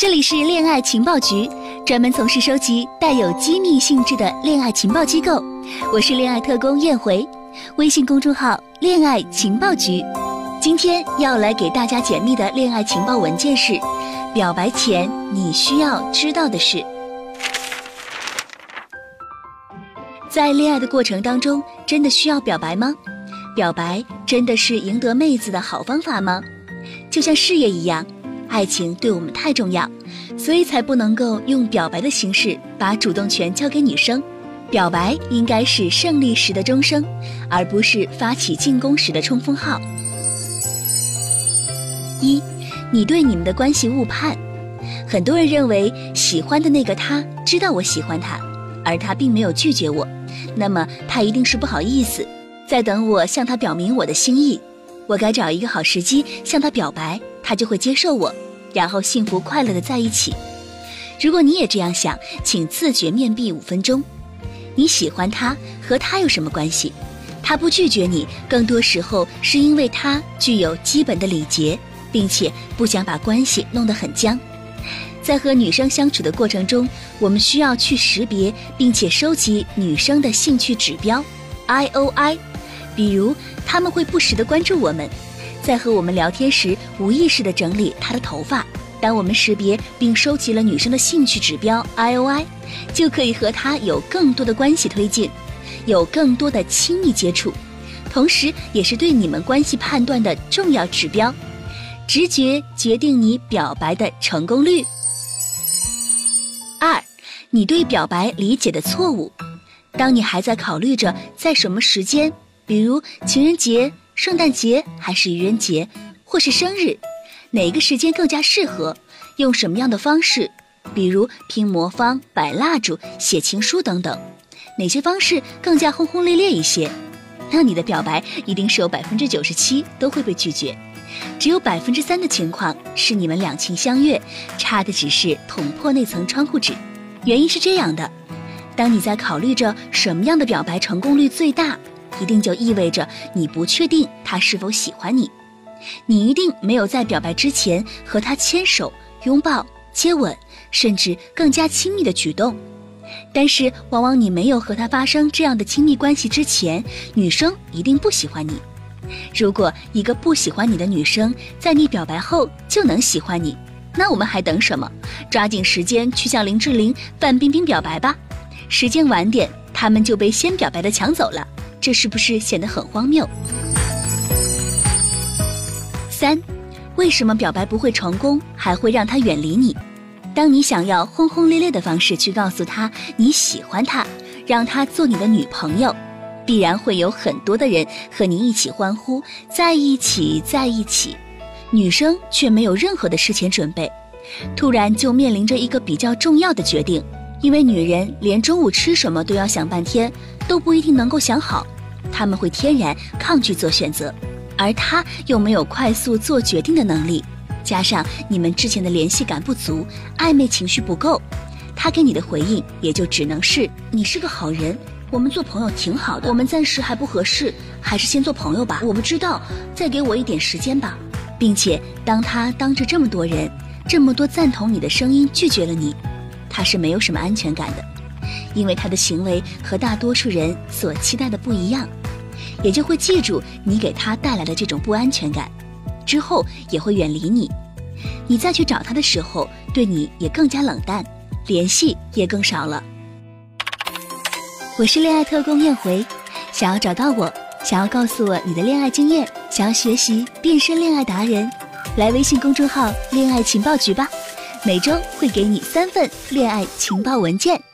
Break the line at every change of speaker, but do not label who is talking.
这里是恋爱情报局，专门从事收集带有机密性质的恋爱情报机构。我是恋爱特工燕回，微信公众号“恋爱情报局”。今天要来给大家解密的恋爱情报文件是：表白前你需要知道的事。在恋爱的过程当中，真的需要表白吗？表白真的是赢得妹子的好方法吗？就像事业一样。爱情对我们太重要，所以才不能够用表白的形式把主动权交给女生。表白应该是胜利时的钟声，而不是发起进攻时的冲锋号。一，你对你们的关系误判。很多人认为喜欢的那个他知道我喜欢他，而他并没有拒绝我，那么他一定是不好意思，在等我向他表明我的心意。我该找一个好时机向他表白。他就会接受我，然后幸福快乐的在一起。如果你也这样想，请自觉面壁五分钟。你喜欢他和他有什么关系？他不拒绝你，更多时候是因为他具有基本的礼节，并且不想把关系弄得很僵。在和女生相处的过程中，我们需要去识别并且收集女生的兴趣指标，I O I，比如他们会不时的关注我们。在和我们聊天时，无意识地整理她的头发。当我们识别并收集了女生的兴趣指标 I O I，就可以和她有更多的关系推进，有更多的亲密接触，同时也是对你们关系判断的重要指标。直觉决定你表白的成功率。二，你对表白理解的错误。当你还在考虑着在什么时间，比如情人节。圣诞节还是愚人节，或是生日，哪个时间更加适合？用什么样的方式？比如拼魔方、摆蜡烛、写情书等等，哪些方式更加轰轰烈烈一些？那你的表白一定是有百分之九十七都会被拒绝，只有百分之三的情况是你们两情相悦，差的只是捅破那层窗户纸。原因是这样的：当你在考虑着什么样的表白成功率最大？一定就意味着你不确定他是否喜欢你，你一定没有在表白之前和他牵手、拥抱、接吻，甚至更加亲密的举动。但是，往往你没有和他发生这样的亲密关系之前，女生一定不喜欢你。如果一个不喜欢你的女生在你表白后就能喜欢你，那我们还等什么？抓紧时间去向林志玲、范冰冰表白吧！时间晚点，他们就被先表白的抢走了。这是不是显得很荒谬？三，为什么表白不会成功，还会让他远离你？当你想要轰轰烈烈的方式去告诉他你喜欢他，让他做你的女朋友，必然会有很多的人和你一起欢呼，在一起，在一起。女生却没有任何的事前准备，突然就面临着一个比较重要的决定。因为女人连中午吃什么都要想半天，都不一定能够想好，他们会天然抗拒做选择，而他又没有快速做决定的能力，加上你们之前的联系感不足，暧昧情绪不够，他给你的回应也就只能是你是个好人，我们做朋友挺好的，我们暂时还不合适，还是先做朋友吧。我不知道，再给我一点时间吧。并且当他当着这么多人，这么多赞同你的声音拒绝了你。他是没有什么安全感的，因为他的行为和大多数人所期待的不一样，也就会记住你给他带来的这种不安全感，之后也会远离你。你再去找他的时候，对你也更加冷淡，联系也更少了。我是恋爱特工燕回，想要找到我，想要告诉我你的恋爱经验，想要学习变身恋爱达人，来微信公众号“恋爱情报局”吧。每周会给你三份恋爱情报文件。